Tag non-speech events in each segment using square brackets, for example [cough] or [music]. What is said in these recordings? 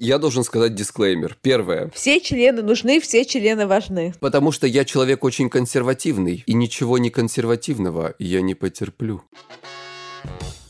Я должен сказать дисклеймер. Первое. Все члены нужны, все члены важны. Потому что я человек очень консервативный, и ничего не консервативного я не потерплю.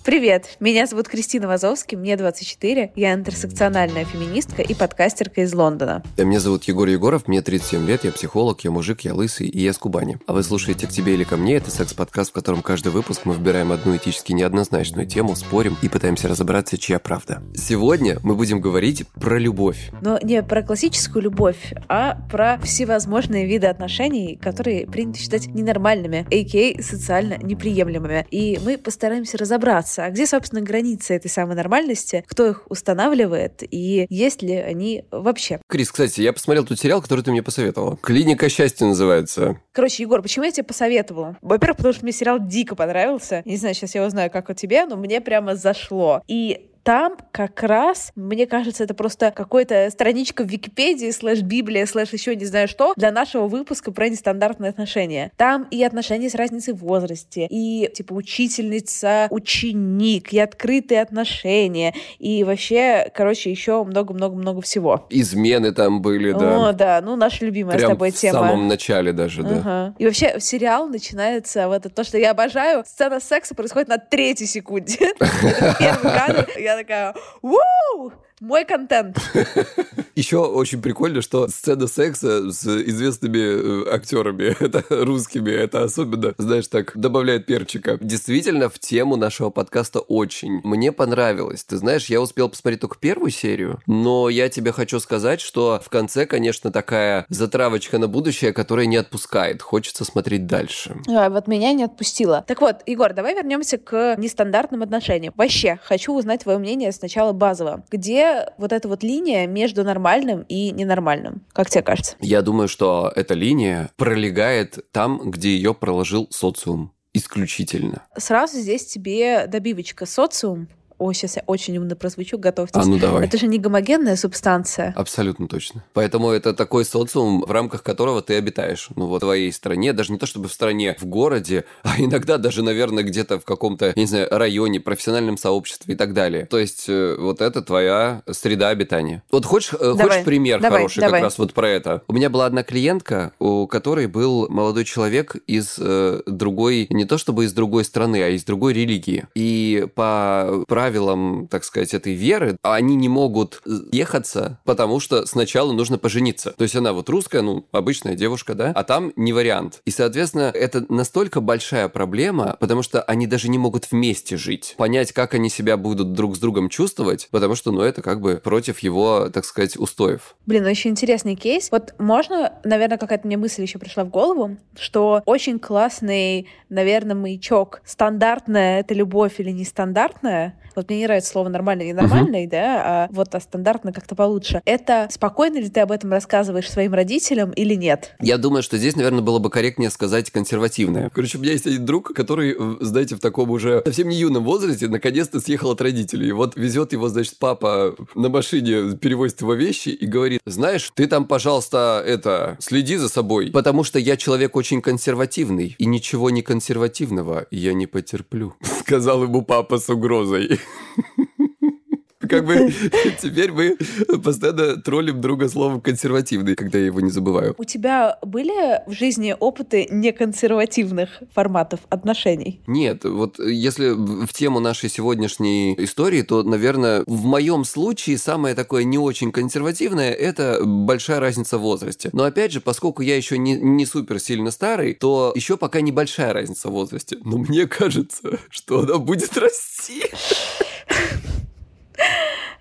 Привет, меня зовут Кристина Вазовский, мне 24, я интерсекциональная феминистка и подкастерка из Лондона. А Меня зовут Егор Егоров, мне 37 лет, я психолог, я мужик, я лысый и я с Кубани. А вы слушаете «К тебе или ко мне» — это секс-подкаст, в котором каждый выпуск мы выбираем одну этически неоднозначную тему, спорим и пытаемся разобраться, чья правда. Сегодня мы будем говорить про любовь. Но не про классическую любовь, а про всевозможные виды отношений, которые принято считать ненормальными, a.k.a. социально неприемлемыми. И мы постараемся разобраться, а где, собственно, границы этой самой нормальности, кто их устанавливает и есть ли они вообще. Крис, кстати, я посмотрел тот сериал, который ты мне посоветовала. «Клиника счастья» называется. Короче, Егор, почему я тебе посоветовала? Во-первых, потому что мне сериал дико понравился. Не знаю, сейчас я узнаю, как у тебя, но мне прямо зашло. И там как раз, мне кажется, это просто какая-то страничка в Википедии, слэш Библия, слэш еще не знаю что, для нашего выпуска про нестандартные отношения. Там и отношения с разницей в возрасте, и типа учительница, ученик, и открытые отношения, и вообще, короче, еще много-много-много всего. Измены там были, да. О, да, ну наша любимая Прям с тобой в тема. самом начале даже, да. Ага. И вообще сериал начинается вот это то, что я обожаю. Сцена секса происходит на третьей секунде. [laughs] Это первый кадр. Я такая, «Вау! Мой контент. [laughs] Еще очень прикольно, что сцена секса с известными э, актерами, [laughs] это русскими, это особенно, знаешь, так добавляет перчика. Действительно, в тему нашего подкаста очень. Мне понравилось. Ты знаешь, я успел посмотреть только первую серию, но я тебе хочу сказать, что в конце, конечно, такая затравочка на будущее, которая не отпускает. Хочется смотреть дальше. А, вот меня не отпустила. Так вот, Егор, давай вернемся к нестандартным отношениям. Вообще, хочу узнать твое мнение сначала базово. Где вот эта вот линия между нормальным и ненормальным? Как тебе кажется? Я думаю, что эта линия пролегает там, где ее проложил социум. Исключительно. Сразу здесь тебе добивочка. Социум Ой, сейчас я очень умно прозвучу, готовьтесь. А ну давай. Это же не гомогенная субстанция. Абсолютно точно. Поэтому это такой социум, в рамках которого ты обитаешь. Ну, вот в твоей стране, даже не то чтобы в стране, в городе, а [laughs] иногда даже, наверное, где-то в каком-то, не знаю, районе, профессиональном сообществе и так далее. То есть э, вот это твоя среда обитания. Вот хочешь, э, Давай. хочешь пример Давай, хороший давай. как раз вот про это? У меня была одна клиентка, у которой был молодой человек из э, другой, не то чтобы из другой страны, а из другой религии. И по правилам, так сказать, этой веры, они не могут ехаться, потому что сначала нужно пожениться. То есть она вот русская, ну, обычная девушка, да, а там не вариант. И, соответственно, это настолько большая проблема, потому что они даже не могут вместе жить. Понять, как они себя будут друг с другом чувствовать, потому что, ну, это как бы против его, так сказать, устоев. Блин, ну еще интересный кейс. Вот можно, наверное, какая-то мне мысль еще пришла в голову, что очень классный, наверное, маячок. Стандартная это любовь или нестандартная? Вот мне не нравится слово нормальный, ненормальный, uh-huh. да, а вот а стандартно как-то получше. Это спокойно ли ты об этом рассказываешь своим родителям или нет? Я думаю, что здесь, наверное, было бы корректнее сказать консервативное. Короче, у меня есть один друг, который, знаете, в таком уже совсем не юном возрасте наконец-то съехал от родителей. И вот везет его, значит, папа на машине, перевозит его вещи и говорит, знаешь, ты там, пожалуйста, это, следи за собой, потому что я человек очень консервативный, и ничего не консервативного я не потерплю, [laughs] сказал ему папа с угрозой. [laughs] Как бы теперь мы постоянно троллим друга словом консервативный, когда я его не забываю. У тебя были в жизни опыты неконсервативных форматов отношений? Нет, вот если в тему нашей сегодняшней истории, то, наверное, в моем случае самое такое не очень консервативное – это большая разница в возрасте. Но опять же, поскольку я еще не, не супер сильно старый, то еще пока небольшая разница в возрасте. Но мне кажется, что она будет расти.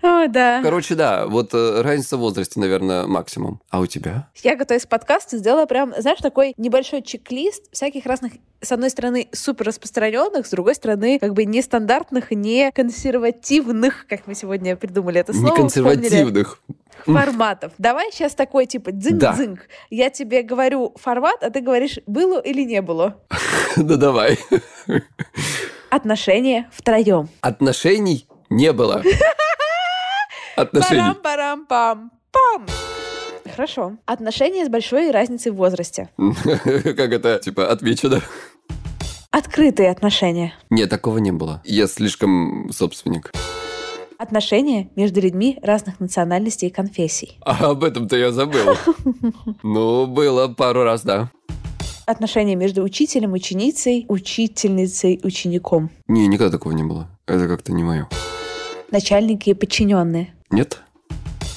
О, да. Короче, да, вот э, разница в возрасте, наверное, максимум. А у тебя? Я, готовясь к подкасту, сделала прям, знаешь, такой небольшой чек-лист всяких разных с одной стороны, супер распространенных, с другой стороны, как бы нестандартных, не консервативных, как мы сегодня придумали это слово. Не консервативных. Форматов. Давай сейчас такой типа дзынь-дзынь. Да. Я тебе говорю формат, а ты говоришь, было или не было. [laughs] Ну давай. Отношения втроем. Отношений не было. [laughs] Отношений. Парам-парам-пам-пам. Хорошо. Отношения с большой разницей в возрасте. [laughs] Как это, типа, отмечено? Открытые отношения. Нет, такого не было. Я слишком собственник. Отношения между людьми разных национальностей и конфессий. А об этом-то я забыл. [laughs] Ну, было пару раз, да. Отношения между учителем, ученицей, учительницей, учеником. Не, никогда такого не было. Это как-то не мое. Начальники и подчиненные. Нет?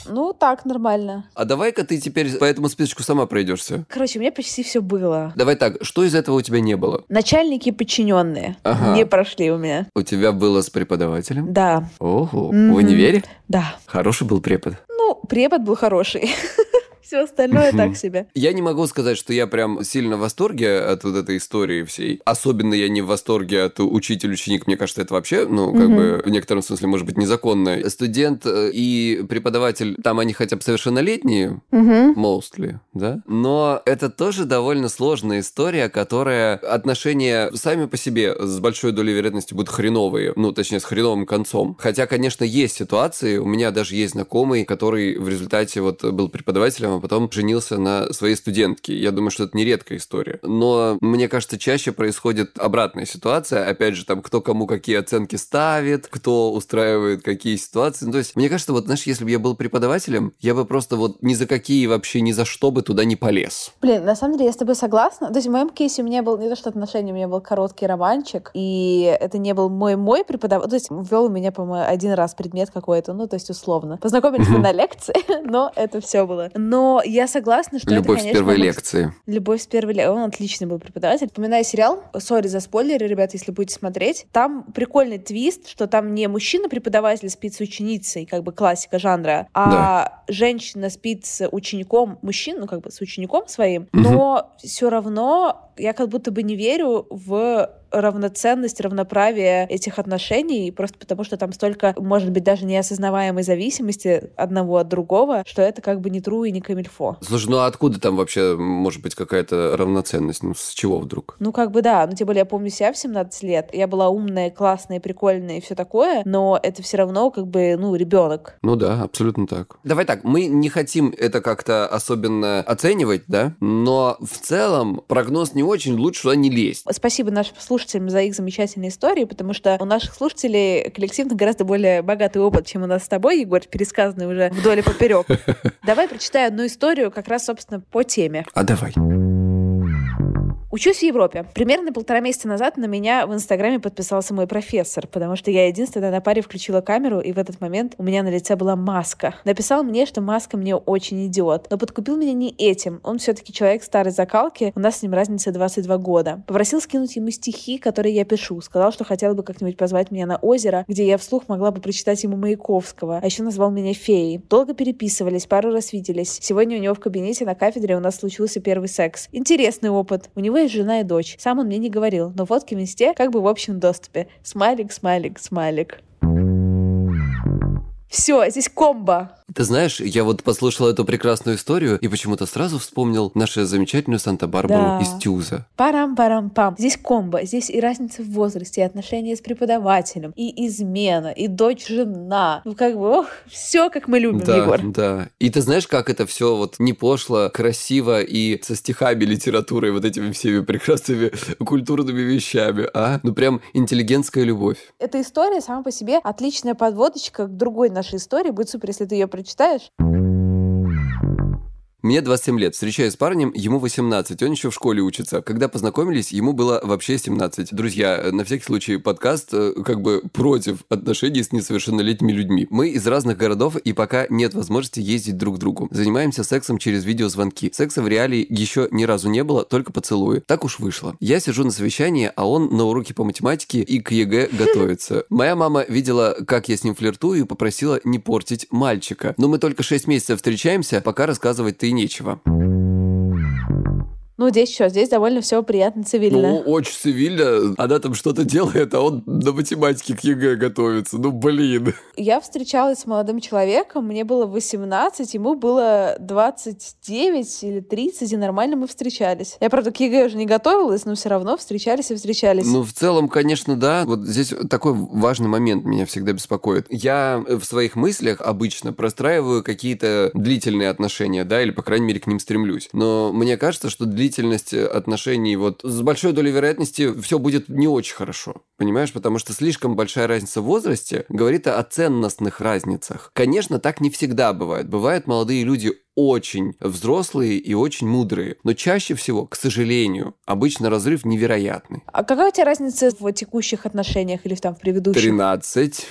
Ну, так, нормально. А давай-ка ты теперь по этому списочку сама пройдешься. Короче, у меня почти все было. Давай так, что из этого у тебя не было? Начальники и подчиненные ага. не прошли у меня. У тебя было с преподавателем? Да. Ого, mm-hmm. в универе? Да. Хороший был препод? Ну, препод был хороший. [laughs] Все остальное так себе. Я не могу сказать, что я прям сильно в восторге от вот этой истории всей. Особенно я не в восторге от учитель-ученик. Мне кажется, это вообще, ну, как бы в некотором смысле может быть незаконно. Студент э, и преподаватель, там они хотя бы совершеннолетние, mostly, да? Но это тоже довольно сложная история, которая отношения сами по себе с большой долей вероятности будут хреновые. Ну, точнее, с хреновым концом. Хотя, конечно, есть ситуации. У меня даже есть знакомый, который в результате вот был преподавателем, а потом женился на своей студентке. Я думаю, что это не редкая история. Но мне кажется, чаще происходит обратная ситуация. Опять же, там, кто кому какие оценки ставит, кто устраивает какие ситуации. Ну, то есть, мне кажется, вот, знаешь, если бы я был преподавателем, я бы просто вот ни за какие вообще, ни за что бы туда не полез. Блин, на самом деле, я с тобой согласна. То есть, в моем кейсе у меня был не то, что отношения, у меня был короткий романчик, и это не был мой мой преподаватель. То есть, ввел у меня, по-моему, один раз предмет какой-то, ну, то есть, условно. Познакомились мы на лекции, [laughs] но это все было. Но но я согласна, что Любовь это, конечно, с первой лекции. Любовь с первой лекции. Он отличный был преподаватель. Вспоминаю сериал, сори за спойлеры, ребята, если будете смотреть. Там прикольный твист, что там не мужчина-преподаватель спит с ученицей, как бы классика жанра, а да. женщина спит с учеником, мужчин, ну как бы с учеником своим, но угу. все равно я как будто бы не верю в равноценность, равноправие этих отношений, просто потому что там столько, может быть, даже неосознаваемой зависимости одного от другого, что это как бы не тру и не камильфо. Слушай, ну а откуда там вообще может быть какая-то равноценность? Ну, с чего вдруг? Ну, как бы да. Ну, тем более, я помню себя в 17 лет. Я была умная, классная, прикольная и все такое, но это все равно как бы, ну, ребенок. Ну да, абсолютно так. Давай так, мы не хотим это как-то особенно оценивать, да, но в целом прогноз не очень, лучше туда не лезть. Спасибо нашим слушателям слушателям за их замечательные истории, потому что у наших слушателей коллективно гораздо более богатый опыт, чем у нас с тобой, Егор, пересказанный уже вдоль и поперек. [laughs] Давай прочитаю одну историю как раз, собственно, по теме. А давай. Учусь в Европе. Примерно полтора месяца назад на меня в Инстаграме подписался мой профессор, потому что я единственная на паре включила камеру, и в этот момент у меня на лице была маска. Написал мне, что маска мне очень идет, но подкупил меня не этим. Он все-таки человек старой закалки, у нас с ним разница 22 года. Попросил скинуть ему стихи, которые я пишу. Сказал, что хотел бы как-нибудь позвать меня на озеро, где я вслух могла бы прочитать ему Маяковского. А еще назвал меня феей. Долго переписывались, пару раз виделись. Сегодня у него в кабинете на кафедре у нас случился первый секс. Интересный опыт. У него есть жена и дочь. Сам он мне не говорил, но фотки в инсте как бы в общем доступе. Смайлик, смайлик, смайлик. Все, здесь комбо. Ты знаешь, я вот послушал эту прекрасную историю и почему-то сразу вспомнил нашу замечательную Санта-Барбару Да. из Тюза. Парам-парам-пам. Здесь комбо, здесь и разница в возрасте, и отношения с преподавателем, и измена, и дочь-жена. Ну, как бы, ох, все, как мы любим, Да, Егор. да. И ты знаешь, как это все вот не пошло, красиво и со стихами, литературой, вот этими всеми прекрасными культурными вещами, а? Ну прям интеллигентская любовь. Эта история сама по себе отличная подводочка к другой нашей истории. Будет супер, если ты ее прочитаешь. Мне 27 лет, встречаюсь с парнем, ему 18, он еще в школе учится. Когда познакомились, ему было вообще 17. Друзья, э, на всякий случай подкаст э, как бы против отношений с несовершеннолетними людьми. Мы из разных городов, и пока нет возможности ездить друг к другу. Занимаемся сексом через видеозвонки. Секса в реалии еще ни разу не было, только поцелуи. Так уж вышло. Я сижу на совещании, а он на уроке по математике и к ЕГЭ готовится. [laughs] Моя мама видела, как я с ним флиртую, и попросила не портить мальчика. Но мы только 6 месяцев встречаемся, пока рассказывать-то и нечего. Ну, здесь что? Здесь довольно все приятно, цивильно. Ну, очень цивильно. Она там что-то делает, а он на математике к ЕГЭ готовится. Ну, блин. Я встречалась с молодым человеком, мне было 18, ему было 29 или 30, и нормально мы встречались. Я, правда, к ЕГЭ уже не готовилась, но все равно встречались и встречались. Ну, в целом, конечно, да. Вот здесь такой важный момент меня всегда беспокоит. Я в своих мыслях обычно простраиваю какие-то длительные отношения, да, или, по крайней мере, к ним стремлюсь. Но мне кажется, что длительность отношений вот с большой долей вероятности все будет не очень хорошо. Понимаешь? Потому что слишком большая разница в возрасте говорит о ценностных разницах. Конечно, так не всегда бывает. Бывают молодые люди очень взрослые и очень мудрые. Но чаще всего, к сожалению, обычно разрыв невероятный. А какая у тебя разница в текущих отношениях или там в предыдущих? 13.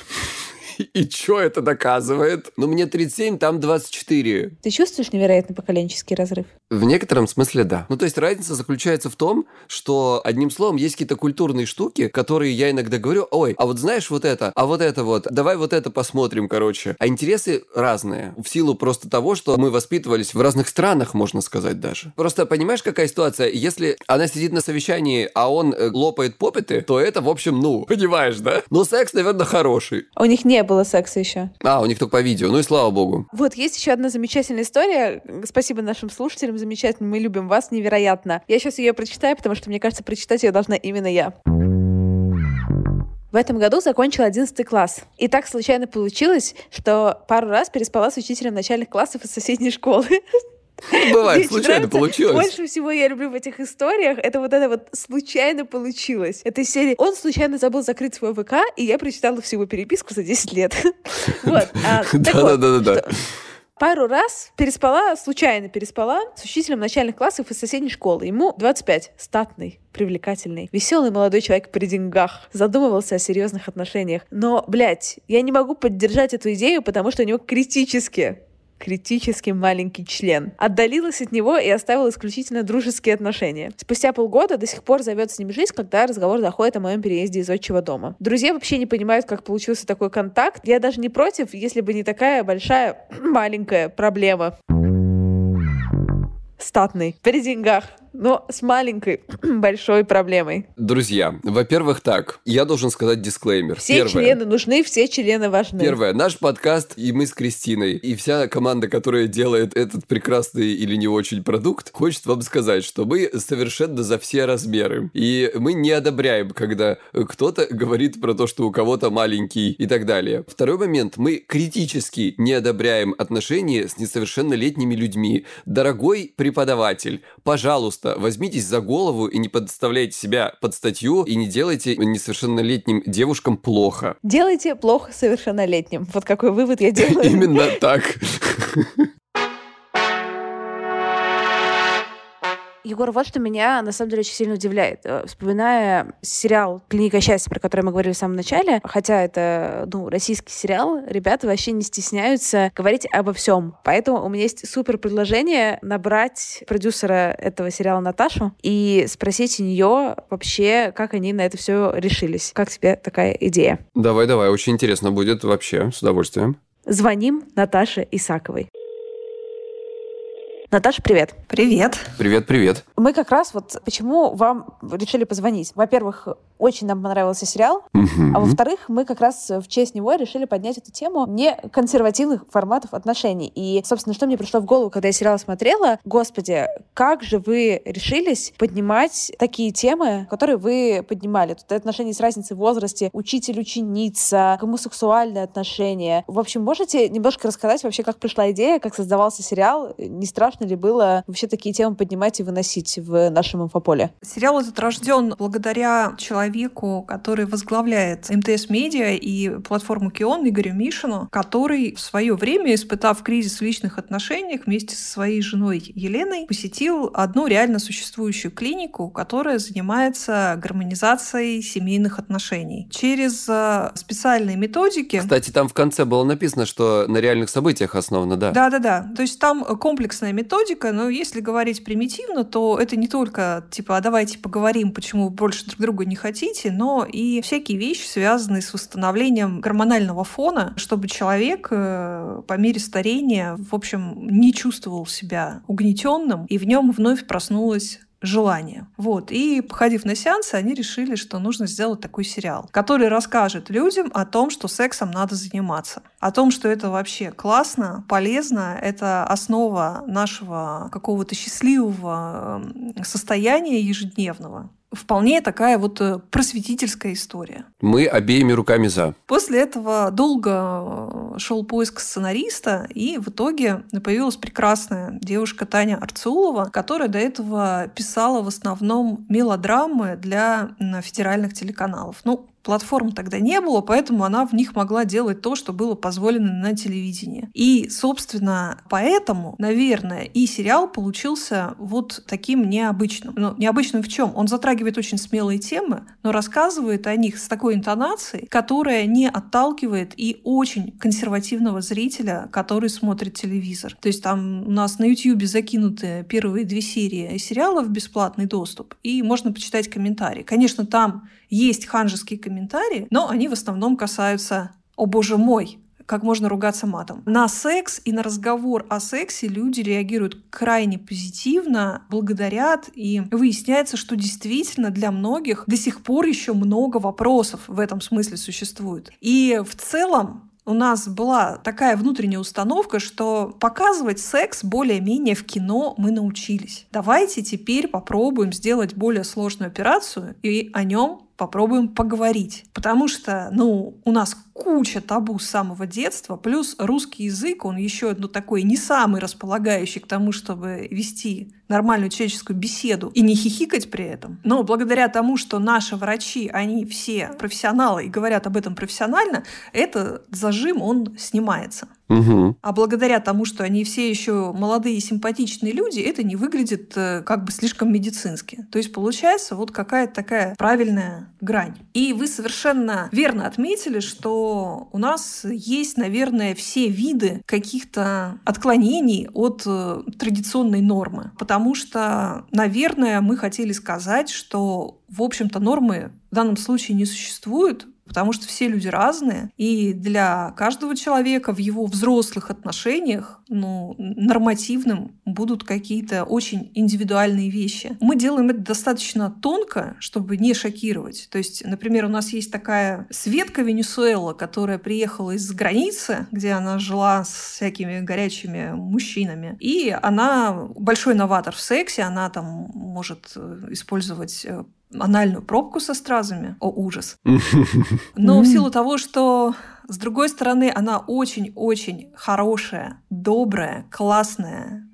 [laughs] И что это доказывает? Ну, мне 37, там 24. Ты чувствуешь невероятный поколенческий разрыв? В некотором смысле да. Ну, то есть разница заключается в том, что, одним словом, есть какие-то культурные штуки, которые я иногда говорю, ой, а вот знаешь вот это, а вот это вот, давай вот это посмотрим, короче. А интересы разные. В силу просто того, что мы воспитывались в разных странах, можно сказать даже. Просто понимаешь, какая ситуация? Если она сидит на совещании, а он э, лопает попиты, то это, в общем, ну, понимаешь, да? Но секс, наверное, хороший. А У них не было секса еще. А, у них только по видео. Ну и слава богу. Вот, есть еще одна замечательная история. Спасибо нашим слушателям, замечательно. Мы любим вас невероятно. Я сейчас ее прочитаю, потому что, мне кажется, прочитать ее должна именно я. В этом году закончила 11 класс. И так случайно получилось, что пару раз переспала с учителем начальных классов из соседней школы. [laughs] [laughs] Бывает, Мне случайно нравится, получилось. Больше всего я люблю в этих историях, это вот это вот случайно получилось. Это из серии «Он случайно забыл закрыть свой ВК, и я прочитала всего переписку за 10 лет». [laughs] Вот. а, [laughs] Да-да-да-да. Пару раз переспала, случайно переспала с учителем начальных классов из соседней школы. Ему 25, статный, привлекательный, веселый молодой человек при деньгах. Задумывался о серьезных отношениях. Но, блядь, я не могу поддержать эту идею, потому что у него критически критически маленький член. Отдалилась от него и оставила исключительно дружеские отношения. Спустя полгода до сих пор зовет с ним жизнь, когда разговор доходит о моем переезде из отчего дома. Друзья вообще не понимают, как получился такой контакт. Я даже не против, если бы не такая большая [clears throat] маленькая проблема. Статный, при деньгах, но с маленькой [clears throat] большой проблемой. Друзья, во-первых, так, я должен сказать дисклеймер. Все Первое. члены нужны, все члены важны. Первое. Наш подкаст и мы с Кристиной, и вся команда, которая делает этот прекрасный или не очень продукт, хочет вам сказать, что мы совершенно за все размеры. И мы не одобряем, когда кто-то говорит про то, что у кого-то маленький и так далее. Второй момент. Мы критически не одобряем отношения с несовершеннолетними людьми. Дорогой преподаватель, пожалуйста, возьмитесь за голову и не подставляйте себя под статью и не делайте несовершеннолетним девушкам плохо. Делайте плохо совершеннолетним. Вот какой вывод я делаю. Именно [laughs] так. Егор, вот что меня на самом деле очень сильно удивляет. Э, Вспоминая сериал «Клиника счастья», про который мы говорили в самом начале, хотя это ну, российский сериал, ребята вообще не стесняются говорить обо всем. Поэтому у меня есть супер предложение набрать продюсера этого сериала Наташу и спросить у нее вообще, как они на это все решились. Как тебе такая идея? Давай, давай, очень интересно будет вообще, с удовольствием. Звоним Наташе Исаковой. Наташа, привет. Привет. Привет, привет. Мы как раз вот почему вам решили позвонить. Во-первых, очень нам понравился сериал, а во-вторых, мы как раз в честь него решили поднять эту тему не консервативных форматов отношений. И, собственно, что мне пришло в голову, когда я сериал смотрела, господи, как же вы решились поднимать такие темы, которые вы поднимали? Тут отношения с разницей в возрасте, учитель-ученица, гомосексуальные отношения. В общем, можете немножко рассказать вообще, как пришла идея, как создавался сериал? Не страшно ли было вообще такие темы поднимать и выносить в нашем инфополе? Сериал этот рожден благодаря человеку, который возглавляет МТС Медиа и платформу Кион Игорю Мишину, который в свое время, испытав кризис в личных отношениях, вместе со своей женой Еленой посетил одну реально существующую клинику, которая занимается гармонизацией семейных отношений. Через э, специальные методики... Кстати, там в конце было написано, что на реальных событиях основано, да? Да-да-да. То есть там комплексная методика, но если говорить примитивно, то это не только типа, а давайте поговорим, почему больше друг друга не хотите, но и всякие вещи, связанные с восстановлением гормонального фона, чтобы человек э, по мере старения, в общем, не чувствовал себя угнетенным, и в нем вновь проснулась желание. Вот. И, походив на сеансы, они решили, что нужно сделать такой сериал, который расскажет людям о том, что сексом надо заниматься. О том, что это вообще классно, полезно, это основа нашего какого-то счастливого эм, состояния ежедневного вполне такая вот э, просветительская история. Мы обеими руками за. После этого долго э, шел поиск сценариста, и в итоге появилась прекрасная девушка Таня Арцулова, которая до этого писала в основном мелодрамы для федеральных телеканалов. Ну, Платформ тогда не было, поэтому она в них могла делать то, что было позволено на телевидении. И, собственно, поэтому, наверное, и сериал получился вот таким необычным. Ну, необычным в чем? Он затрагивает очень смелые темы, но рассказывает о них с такой интонацией, которая не отталкивает и очень консервативного зрителя, который смотрит телевизор. То есть там у нас на YouTube закинуты первые две серии сериалов в бесплатный доступ, и можно почитать комментарии. Конечно, там есть ханжеские комментарии, но они в основном касаются «О боже мой!» как можно ругаться матом. На секс и на разговор о сексе люди реагируют крайне позитивно, благодарят, и выясняется, что действительно для многих до сих пор еще много вопросов в этом смысле существует. И в целом у нас была такая внутренняя установка, что показывать секс более-менее в кино мы научились. Давайте теперь попробуем сделать более сложную операцию и о нем попробуем поговорить. Потому что, ну, у нас куча табу с самого детства, плюс русский язык, он еще, ну, такой не самый располагающий к тому, чтобы вести нормальную человеческую беседу и не хихикать при этом. Но благодаря тому, что наши врачи, они все профессионалы и говорят об этом профессионально, этот зажим, он снимается. Угу. А благодаря тому, что они все еще молодые и симпатичные люди, это не выглядит э, как бы слишком медицински. То есть получается вот какая-то такая правильная грань. И вы совершенно верно отметили, что у нас есть, наверное, все виды каких-то отклонений от э, традиционной нормы. Потому что, наверное, мы хотели сказать, что, в общем-то, нормы в данном случае не существует, потому что все люди разные, и для каждого человека в его взрослых отношениях ну, нормативным будут какие-то очень индивидуальные вещи. Мы делаем это достаточно тонко, чтобы не шокировать. То есть, например, у нас есть такая Светка Венесуэла, которая приехала из границы, где она жила с всякими горячими мужчинами, и она большой новатор в сексе, она там может э, использовать э, анальную пробку со стразами. О, ужас. [laughs] Но в силу того, что с другой стороны, она очень-очень хорошая, добрая, классная,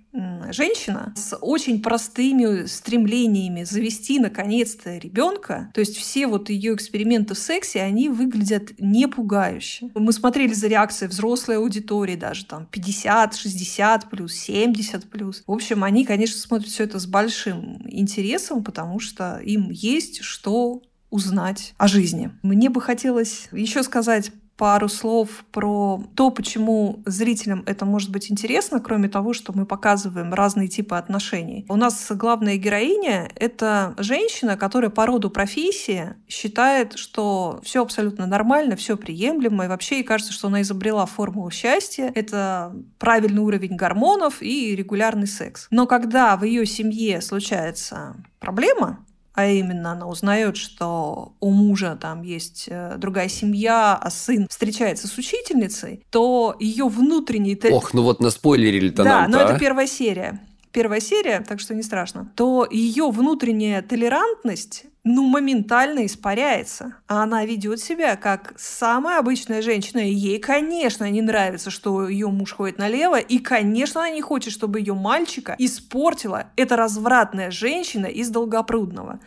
женщина с очень простыми стремлениями завести наконец-то ребенка. То есть все вот ее эксперименты в сексе, они выглядят не пугающе. Мы смотрели за реакцией взрослой аудитории, даже там 50, 60 плюс, 70 плюс. В общем, они, конечно, смотрят все это с большим интересом, потому что им есть что узнать о жизни. Мне бы хотелось еще сказать пару слов про то, почему зрителям это может быть интересно, кроме того, что мы показываем разные типы отношений. У нас главная героиня — это женщина, которая по роду профессии считает, что все абсолютно нормально, все приемлемо, и вообще ей кажется, что она изобрела формулу счастья. Это правильный уровень гормонов и регулярный секс. Но когда в ее семье случается проблема, а именно она узнает, что у мужа там есть э, другая семья, а сын встречается с учительницей, то ее внутренний... Ох, ну вот на наспойлерили-то Да, но это а? первая серия первая серия, так что не страшно, то ее внутренняя толерантность ну, моментально испаряется. А она ведет себя как самая обычная женщина. И ей, конечно, не нравится, что ее муж ходит налево. И, конечно, она не хочет, чтобы ее мальчика испортила эта развратная женщина из Долгопрудного.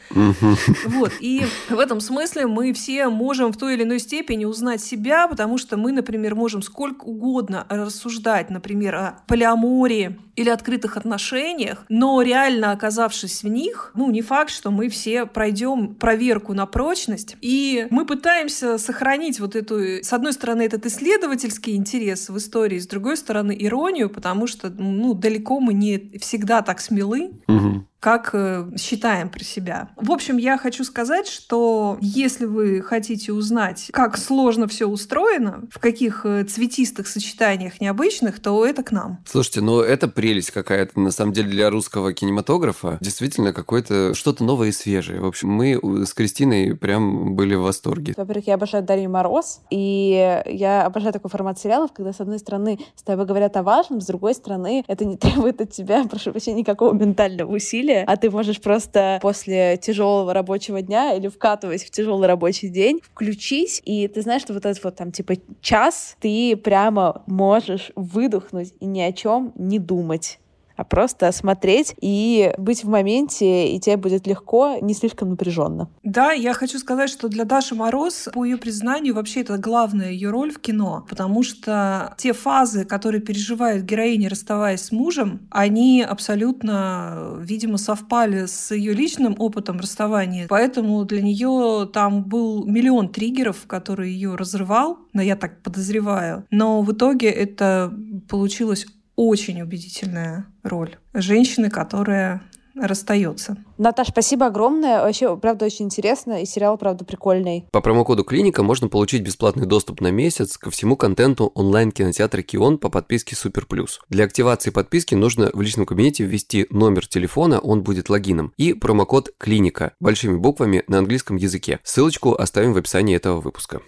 Вот. И в этом смысле мы все можем в той или иной степени узнать себя, потому что мы, например, можем сколько угодно рассуждать, например, о полиамории или открытых отношениях, но реально оказавшись в них, ну, не факт, что мы все пройдем ведем проверку на прочность, и мы пытаемся сохранить вот эту, с одной стороны, этот исследовательский интерес в истории, с другой стороны, иронию, потому что, ну, далеко мы не всегда так смелы. Угу как э, считаем про себя. В общем, я хочу сказать, что если вы хотите узнать, как сложно все устроено, в каких э, цветистых сочетаниях необычных, то это к нам. Слушайте, ну это прелесть какая-то, на самом деле, для русского кинематографа. Действительно, какое-то что-то новое и свежее. В общем, мы с Кристиной прям были в восторге. Во-первых, я обожаю Дарью Мороз, и я обожаю такой формат сериалов, когда, с одной стороны, с тобой говорят о важном, с другой стороны, это не [laughs] требует от тебя, прошу прощения, никакого ментального усилия, усилия, а ты можешь просто после тяжелого рабочего дня или вкатываясь в тяжелый рабочий день, включись, и ты знаешь, что вот этот вот там типа час ты прямо можешь выдохнуть и ни о чем не думать а просто смотреть и быть в моменте, и тебе будет легко, не слишком напряженно. Да, я хочу сказать, что для Даши Мороз, по ее признанию, вообще это главная ее роль в кино, потому что те фазы, которые переживает героиня, расставаясь с мужем, они абсолютно, видимо, совпали с ее личным опытом расставания. Поэтому для нее там был миллион триггеров, которые ее разрывал, но я так подозреваю. Но в итоге это получилось очень убедительная роль женщины, которая расстается. Наташ, спасибо огромное. Вообще, правда, очень интересно, и сериал, правда, прикольный. По промокоду Клиника можно получить бесплатный доступ на месяц ко всему контенту онлайн-кинотеатра Кион по подписке Супер Плюс. Для активации подписки нужно в личном кабинете ввести номер телефона, он будет логином, и промокод Клиника большими буквами на английском языке. Ссылочку оставим в описании этого выпуска.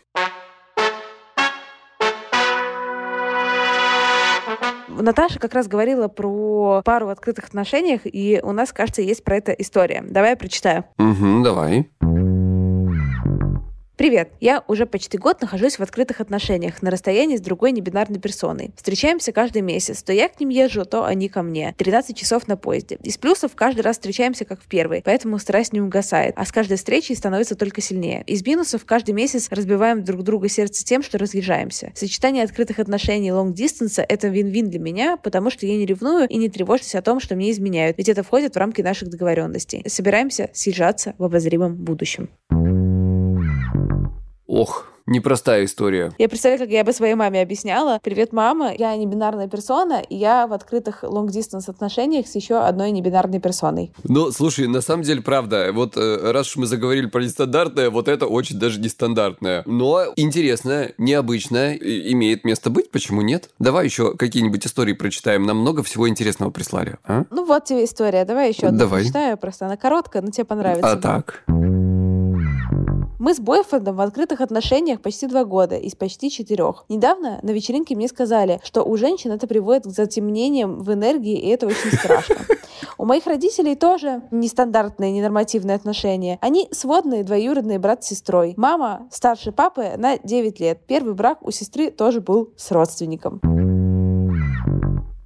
Наташа как раз говорила про пару в открытых отношениях, и у нас, кажется, есть про это история. Давай я прочитаю. Угу, давай. Привет! Я уже почти год нахожусь в открытых отношениях на расстоянии с другой небинарной персоной. Встречаемся каждый месяц. То я к ним езжу, то они ко мне. 13 часов на поезде. Из плюсов каждый раз встречаемся как в первый, поэтому страсть не угасает, а с каждой встречей становится только сильнее. Из минусов каждый месяц разбиваем друг друга сердце тем, что разъезжаемся. Сочетание открытых отношений long distance — это вин-вин для меня, потому что я не ревную и не тревожусь о том, что мне изменяют, ведь это входит в рамки наших договоренностей. Собираемся съезжаться в обозримом будущем. Ох, непростая история. Я представляю, как я бы своей маме объясняла. Привет, мама, я не бинарная персона, и я в открытых long-distance отношениях с еще одной небинарной персоной. Ну, слушай, на самом деле, правда, вот э, раз уж мы заговорили про нестандартное, вот это очень даже нестандартное. Но интересное, необычное, имеет место быть, почему нет? Давай еще какие-нибудь истории прочитаем, нам много всего интересного прислали. А? Ну вот тебе история, давай еще одну Давай. прочитаю, просто она короткая, но тебе понравится. А так? Мы с бойфрендом в открытых отношениях почти два года из почти четырех. Недавно на вечеринке мне сказали, что у женщин это приводит к затемнениям в энергии, и это очень страшно. У моих родителей тоже нестандартные, ненормативные отношения. Они сводные двоюродные брат с сестрой. Мама старше папы на 9 лет. Первый брак у сестры тоже был с родственником.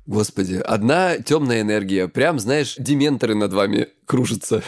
Господи, одна темная энергия. Прям, знаешь, дементоры над вами кружатся.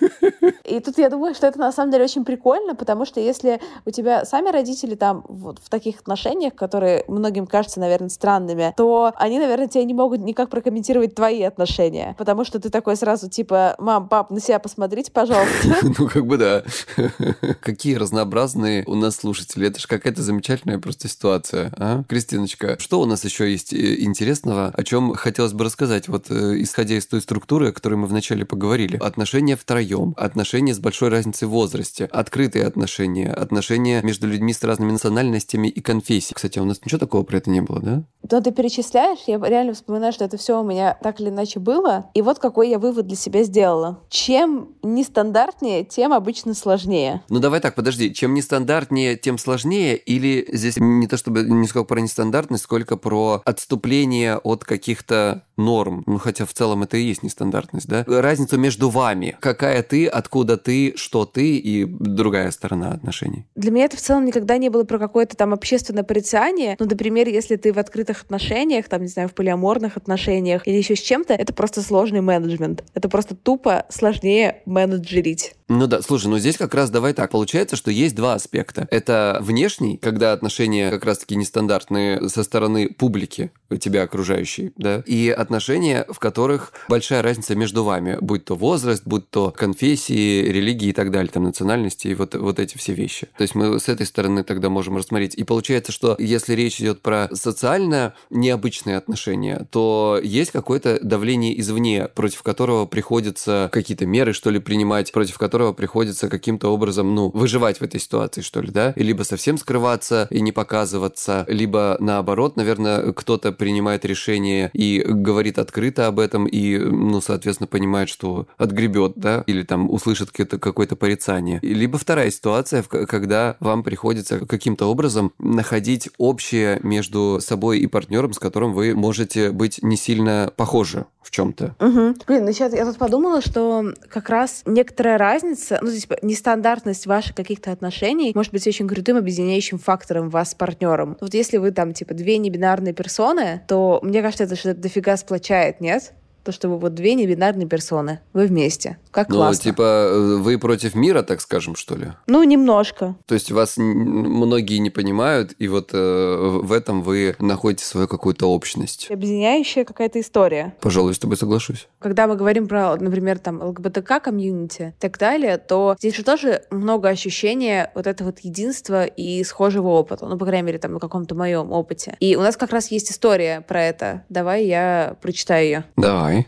[laughs] И тут я думаю, что это на самом деле очень прикольно, потому что если у тебя сами родители там вот в таких отношениях, которые многим кажутся, наверное, странными, то они, наверное, тебе не могут никак прокомментировать твои отношения, потому что ты такой сразу типа, мам, пап, на себя посмотрите, пожалуйста. [laughs] Ну, как бы да. [laughs] Какие разнообразные у нас слушатели. Это же какая-то замечательная просто ситуация. А? Кристиночка, что у нас еще есть э, интересного, о чем хотелось бы рассказать? Вот э, исходя из той структуры, о которой мы вначале поговорили. Отношения втроем, отношения отношения с большой разницей в возрасте, открытые отношения, отношения между людьми с разными национальностями и конфессиями. Кстати, а у нас ничего такого про это не было, да? Но ты перечисляешь, я реально вспоминаю, что это все у меня так или иначе было. И вот какой я вывод для себя сделала. Чем нестандартнее, тем обычно сложнее. Ну давай так, подожди. Чем нестандартнее, тем сложнее? Или здесь не то чтобы не сколько про нестандартность, сколько про отступление от каких-то норм. Ну хотя в целом это и есть нестандартность, да? Разницу между вами. Какая ты, откуда ты, что ты и другая сторона отношений. Для меня это в целом никогда не было про какое-то там общественное порицание. Ну, например, если ты в открытых отношениях, там, не знаю, в полиаморных отношениях или еще с чем-то, это просто сложный менеджмент. Это просто тупо сложнее менеджерить. Ну да, слушай, ну здесь как раз давай так. Получается, что есть два аспекта. Это внешний, когда отношения как раз-таки нестандартные со стороны публики, тебя окружающей, да, и отношения, в которых большая разница между вами, будь то возраст, будь то конфессии, религии и так далее, там, национальности и вот, вот эти все вещи. То есть мы с этой стороны тогда можем рассмотреть. И получается, что если речь идет про социально необычные отношения, то есть какое-то давление извне, против которого приходится какие-то меры, что ли, принимать, против которого которого приходится каким-то образом, ну, выживать в этой ситуации, что ли, да? И либо совсем скрываться и не показываться, либо наоборот, наверное, кто-то принимает решение и говорит открыто об этом и, ну, соответственно, понимает, что отгребет, да, или там услышит какое-то, какое-то порицание. Либо вторая ситуация, когда вам приходится каким-то образом находить общее между собой и партнером, с которым вы можете быть не сильно похожи в чем-то. Угу. Блин, ну сейчас я тут подумала, что как раз некоторая разница, ну, типа, нестандартность ваших каких-то отношений может быть очень крутым объединяющим фактором вас с партнером. Вот если вы там, типа, две небинарные персоны, то мне кажется, это что-то дофига сплочает, нет? то, что вы вот две небинарные персоны, вы вместе. Как ну, классно. типа, э, вы против мира, так скажем, что ли? Ну, немножко. То есть вас многие не понимают, и вот э, в этом вы находите свою какую-то общность. Объединяющая какая-то история. Пожалуй, с тобой соглашусь. Когда мы говорим про, например, там, ЛГБТК-комьюнити и так далее, то здесь же тоже много ощущения вот этого вот единства и схожего опыта. Ну, по крайней мере, там, на каком-то моем опыте. И у нас как раз есть история про это. Давай я прочитаю ее. Давай.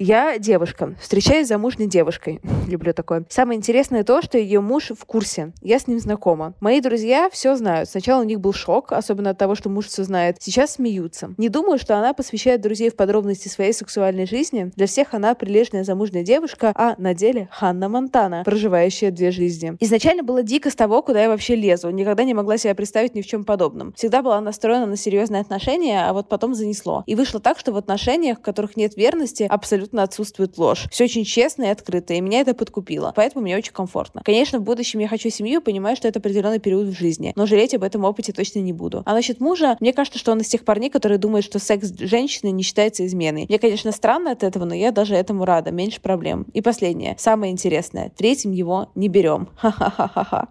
Я девушка, встречаюсь с замужней девушкой. [laughs] Люблю такое. Самое интересное то, что ее муж в курсе. Я с ним знакома. Мои друзья все знают. Сначала у них был шок, особенно от того, что муж все знает. Сейчас смеются. Не думаю, что она посвящает друзей в подробности своей сексуальной жизни. Для всех она прилежная замужняя девушка, а на деле Ханна Монтана, проживающая две жизни. Изначально было дико с того, куда я вообще лезу. Никогда не могла себя представить ни в чем подобном. Всегда была настроена на серьезные отношения, а вот потом занесло. И вышло так, что в отношениях, в которых нет верности, абсолютно абсолютно отсутствует ложь. Все очень честно и открыто, и меня это подкупило. Поэтому мне очень комфортно. Конечно, в будущем я хочу семью, понимаю, что это определенный период в жизни, но жалеть об этом опыте точно не буду. А насчет мужа, мне кажется, что он из тех парней, которые думают, что секс женщины не считается изменой. Мне, конечно, странно от этого, но я даже этому рада. Меньше проблем. И последнее, самое интересное. Третьим его не берем. Ха-ха-ха-ха.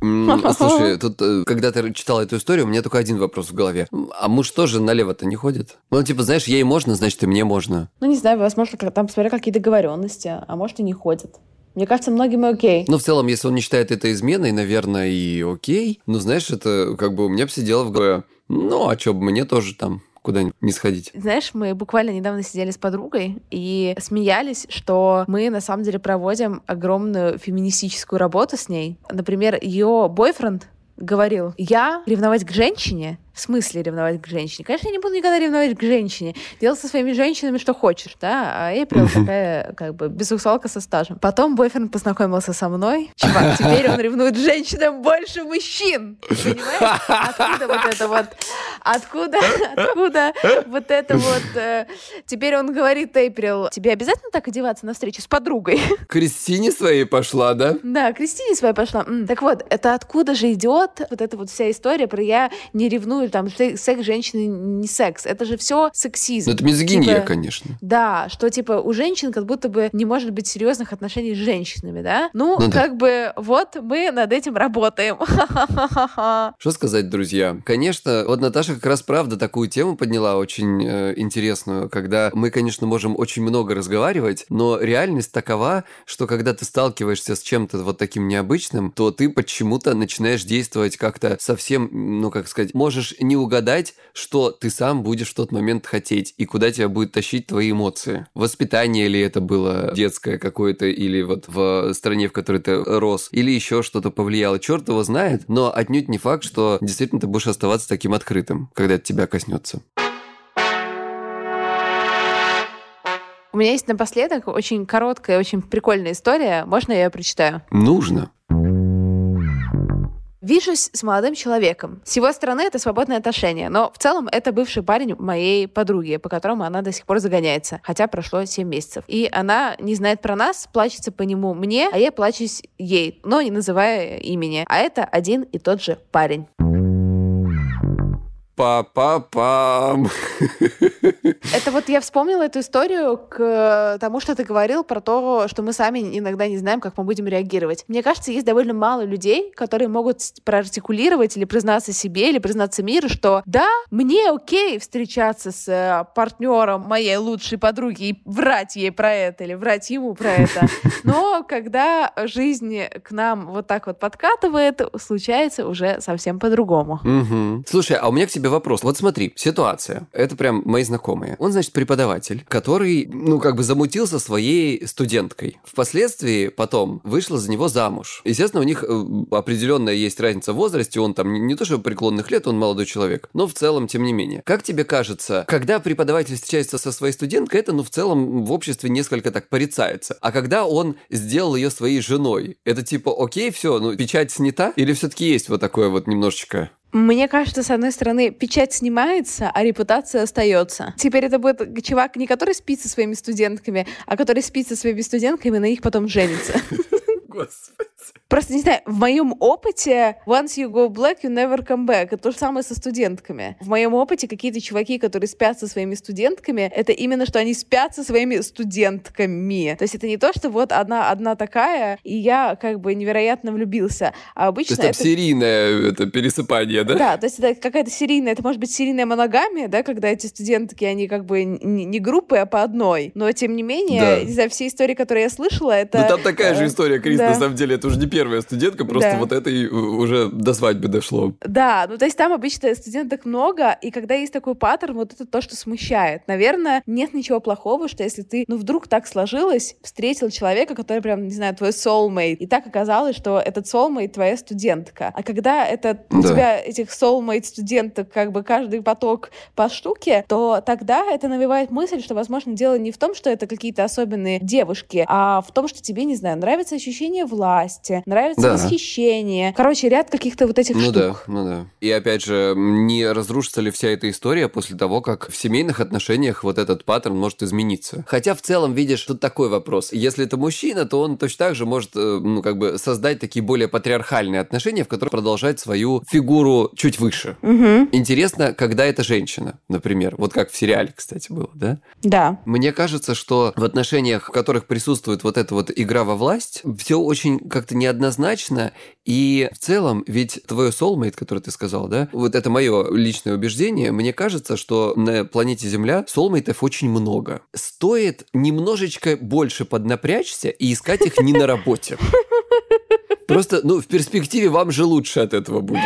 [laughs] Слушай, тут, э, когда ты читала эту историю, у меня только один вопрос в голове. А муж тоже налево-то не ходит? Ну, типа, знаешь, ей можно, значит, и мне можно. Ну, не знаю, возможно, там, смотря какие договоренности, а может, и не ходит. Мне кажется, многим и окей. Ну, в целом, если он не считает это изменой, наверное, и окей. Ну, знаешь, это как бы у меня бы сидело в голове. Ну, а что бы мне тоже там куда-нибудь не сходить. Знаешь, мы буквально недавно сидели с подругой и смеялись, что мы на самом деле проводим огромную феминистическую работу с ней. Например, ее бойфренд говорил, я ревновать к женщине в смысле ревновать к женщине? Конечно, я не буду никогда ревновать к женщине. Делай со своими женщинами что хочешь, да? А Эйприл такая, как бы, бисексуалка со стажем. Потом бойфренд познакомился со мной. Чувак, теперь он ревнует женщинам больше мужчин. Понимаешь? Откуда вот это вот? Откуда, откуда вот это вот? Э, теперь он говорит, Эйприл, тебе обязательно так одеваться на встречу с подругой? Кристине своей пошла, да? Да, Кристине своей пошла. Так вот, это откуда же идет вот эта вот вся история про я не ревную там секс женщины не секс. Это же все сексизм. Ну, это мизогиния, типа, конечно. Да, что типа у женщин как будто бы не может быть серьезных отношений с женщинами, да? Ну, ну как да. бы вот мы над этим работаем. [laughs] Что сказать, друзья? Конечно, вот Наташа как раз правда такую тему подняла очень э, интересную, когда мы, конечно, можем очень много разговаривать, но реальность такова, что когда ты сталкиваешься с чем-то вот таким необычным, то ты почему-то начинаешь действовать как-то совсем, ну как сказать, можешь не угадать, что ты сам будешь в тот момент хотеть и куда тебя будет тащить твои эмоции. Воспитание ли это было детское какое-то или вот в стране, в которой ты рос, или еще что-то повлияло. Черт его знает, но отнюдь не факт, что действительно ты будешь оставаться таким открытым, когда это тебя коснется. У меня есть напоследок очень короткая, очень прикольная история. Можно я ее прочитаю? Нужно. Вижусь с молодым человеком. С его стороны это свободное отношение, но в целом это бывший парень моей подруги, по которому она до сих пор загоняется, хотя прошло 7 месяцев. И она не знает про нас, плачется по нему мне, а я плачусь ей, но не называя имени. А это один и тот же парень. Па-па-пам. Это вот я вспомнила эту историю к тому, что ты говорил про то, что мы сами иногда не знаем, как мы будем реагировать. Мне кажется, есть довольно мало людей, которые могут проартикулировать или признаться себе, или признаться миру, что да, мне окей встречаться с э, партнером моей лучшей подруги и врать ей про это, или врать ему про это. [laughs] Но когда жизнь к нам вот так вот подкатывает, случается уже совсем по-другому. Угу. Слушай, а у меня к тебе вопрос. Вот смотри, ситуация. Это прям мои знакомые. Он, значит, преподаватель, который, ну, как бы замутился своей студенткой. Впоследствии потом вышла за него замуж. Естественно, у них э, определенная есть разница в возрасте. Он там не то, что преклонных лет, он молодой человек. Но в целом, тем не менее. Как тебе кажется, когда преподаватель встречается со своей студенткой, это, ну, в целом в обществе несколько так порицается. А когда он сделал ее своей женой, это типа, окей, все, ну, печать снята? Или все-таки есть вот такое вот немножечко мне кажется, с одной стороны, печать снимается, а репутация остается. Теперь это будет чувак, не который спит со своими студентками, а который спит со своими студентками, на них потом женится. [laughs] Господи. Просто, не знаю, в моем опыте once you go black, you never come back. Это то же самое со студентками. В моем опыте какие-то чуваки, которые спят со своими студентками, это именно, что они спят со своими студентками. То есть это не то, что вот одна, одна такая, и я как бы невероятно влюбился. А обычно то есть это... серийное это пересыпание, да? Да, то есть это какая-то серийная, это может быть серийная моногамия, да, когда эти студентки, они как бы не, не группы, а по одной. Но тем не менее, да. не знаю, все истории, которые я слышала, это... Ну там такая же история, Крис, да. на самом деле, это уже не первая студентка, просто да. вот это и уже до свадьбы дошло. Да, ну то есть там обычно студенток много, и когда есть такой паттерн, вот это то, что смущает. Наверное, нет ничего плохого, что если ты, ну вдруг так сложилось, встретил человека, который прям, не знаю, твой soulmate, и так оказалось, что этот soulmate твоя студентка. А когда это да. у тебя этих soulmate студенток как бы каждый поток по штуке, то тогда это навевает мысль, что, возможно, дело не в том, что это какие-то особенные девушки, а в том, что тебе, не знаю, нравится ощущение власти, нравится да. восхищение. Короче, ряд каких-то вот этих ну штук. Да, ну да. И опять же, не разрушится ли вся эта история после того, как в семейных отношениях вот этот паттерн может измениться? Хотя в целом, видишь, тут такой вопрос. Если это мужчина, то он точно так же может, э, ну, как бы создать такие более патриархальные отношения, в которых продолжать свою фигуру чуть выше. Угу. Интересно, когда это женщина, например. Вот как в сериале, кстати, было, да? Да. Мне кажется, что в отношениях, в которых присутствует вот эта вот игра во власть, все очень как-то неоднозначно, и в целом, ведь твой soulmate, который ты сказал, да, вот это мое личное убеждение, мне кажется, что на планете Земля soulmate'ов очень много. Стоит немножечко больше поднапрячься и искать их не на работе. Просто, ну, в перспективе вам же лучше от этого будет.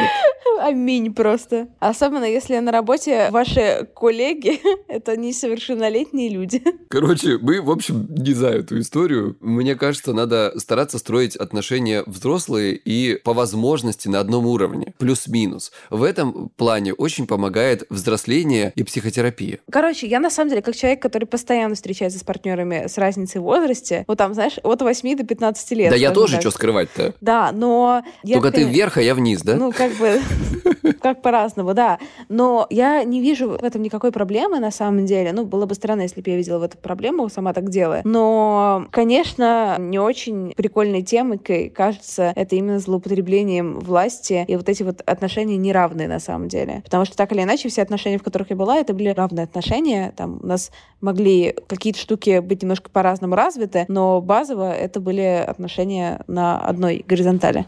Аминь просто. Особенно, если на работе ваши коллеги — это несовершеннолетние люди. Короче, мы, в общем, не за эту историю. Мне кажется, надо стараться строить отношения взрослые и по возможности на одном уровне. Плюс-минус. В этом плане очень помогает взросление и психотерапия. Короче, я на самом деле, как человек, который постоянно встречается с партнерами с разницей в возрасте, вот там, знаешь, от 8 до 15 лет. Да я тоже, так. что скрывать-то. Да, но... Только я, ты вверх, а я вниз, да? Ну, как бы... [laughs] Как по-разному, да. Но я не вижу в этом никакой проблемы на самом деле. Ну, было бы странно, если бы я видела в этом проблему, сама так делаю. Но, конечно, не очень прикольной темой кажется это именно злоупотреблением власти и вот эти вот отношения неравные на самом деле. Потому что так или иначе все отношения, в которых я была, это были равные отношения. Там у нас могли какие-то штуки быть немножко по-разному развиты, но базово это были отношения на одной горизонтали.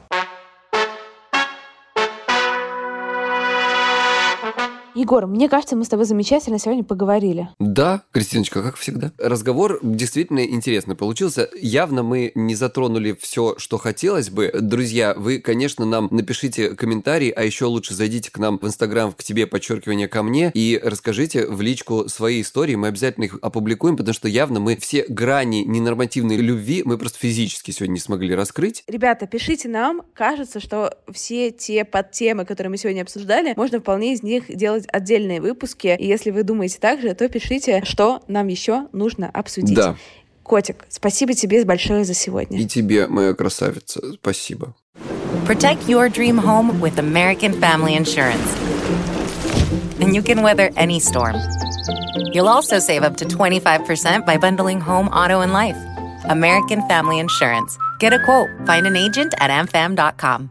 Егор, мне кажется, мы с тобой замечательно сегодня поговорили. Да, Кристиночка, как всегда. Разговор действительно интересный получился. Явно мы не затронули все, что хотелось бы. Друзья, вы, конечно, нам напишите комментарий, а еще лучше зайдите к нам в Инстаграм, к тебе, подчеркивание ко мне, и расскажите в личку свои истории. Мы обязательно их опубликуем, потому что явно мы все грани ненормативной любви мы просто физически сегодня не смогли раскрыть. Ребята, пишите нам. Кажется, что все те подтемы, которые мы сегодня обсуждали, можно вполне из них делать отдельные выпуски. И если вы думаете так же, то пишите, что нам еще нужно обсудить. Да. Котик, спасибо тебе большое за сегодня. И тебе, моя красавица, спасибо. Protect your dream home with American Family Insurance. And you can weather any storm. You'll also save up to 25% by bundling home, auto, and life. American Family Insurance. Get a quote. Find an agent at amfam.com.